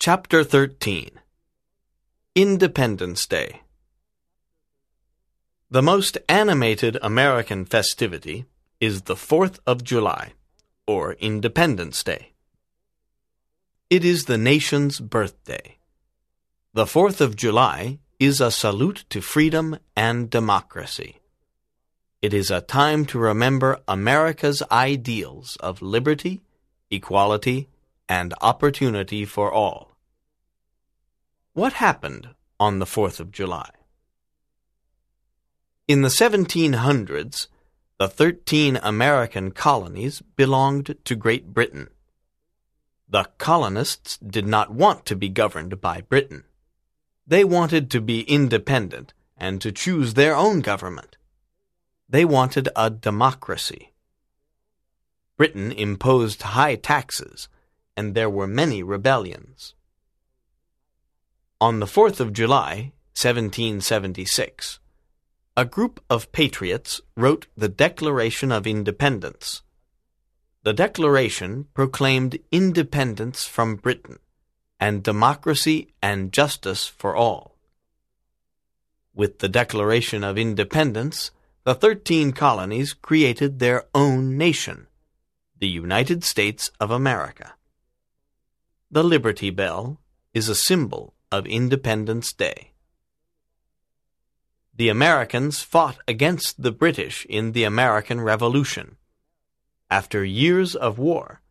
Chapter 13 Independence Day The most animated American festivity is the 4th of July, or Independence Day. It is the nation's birthday. The 4th of July is a salute to freedom and democracy. It is a time to remember America's ideals of liberty, equality, and opportunity for all. What happened on the 4th of July? In the 1700s, the 13 American colonies belonged to Great Britain. The colonists did not want to be governed by Britain. They wanted to be independent and to choose their own government. They wanted a democracy. Britain imposed high taxes, and there were many rebellions. On the 4th of July, 1776, a group of patriots wrote the Declaration of Independence. The Declaration proclaimed independence from Britain and democracy and justice for all. With the Declaration of Independence, the thirteen colonies created their own nation, the United States of America. The Liberty Bell is a symbol of Independence Day. The Americans fought against the British in the American Revolution. After years of war,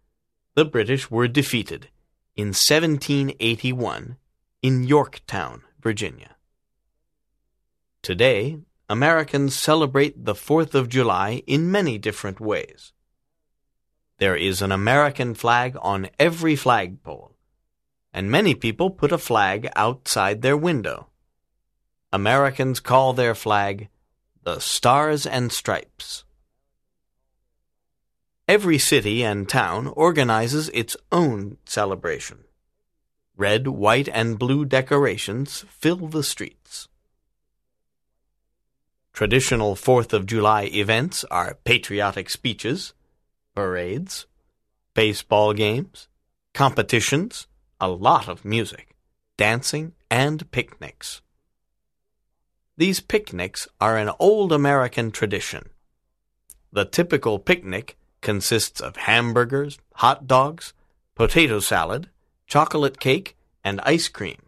the British were defeated in 1781 in Yorktown, Virginia. Today, Americans celebrate the 4th of July in many different ways. There is an American flag on every flagpole, and many people put a flag outside their window. Americans call their flag the Stars and Stripes. Every city and town organizes its own celebration. Red, white, and blue decorations fill the streets. Traditional Fourth of July events are patriotic speeches, parades, baseball games, competitions, a lot of music, dancing, and picnics. These picnics are an old American tradition. The typical picnic consists of hamburgers, hot dogs, potato salad, chocolate cake, and ice cream.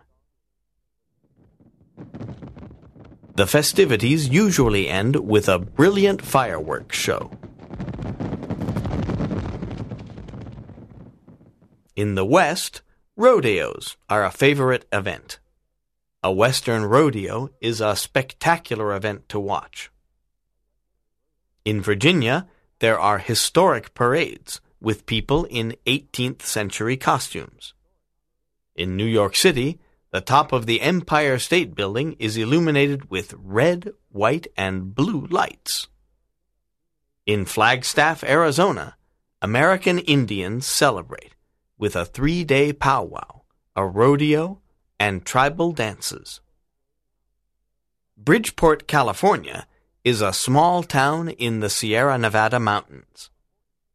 The festivities usually end with a brilliant fireworks show. In the West, rodeos are a favorite event. A Western rodeo is a spectacular event to watch. In Virginia, there are historic parades with people in 18th century costumes. In New York City, the top of the Empire State Building is illuminated with red, white, and blue lights. In Flagstaff, Arizona, American Indians celebrate with a three day powwow, a rodeo, and tribal dances. Bridgeport, California is a small town in the Sierra Nevada mountains.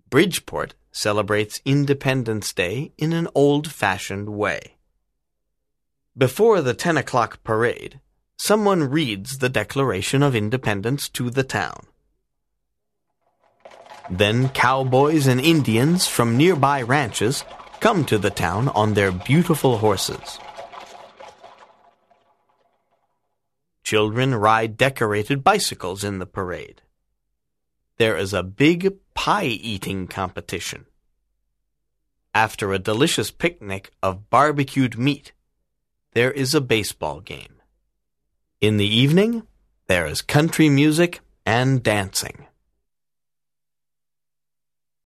Bridgeport celebrates Independence Day in an old fashioned way. Before the 10 o'clock parade, someone reads the Declaration of Independence to the town. Then cowboys and Indians from nearby ranches come to the town on their beautiful horses. Children ride decorated bicycles in the parade. There is a big pie eating competition. After a delicious picnic of barbecued meat, there is a baseball game. In the evening, there is country music and dancing.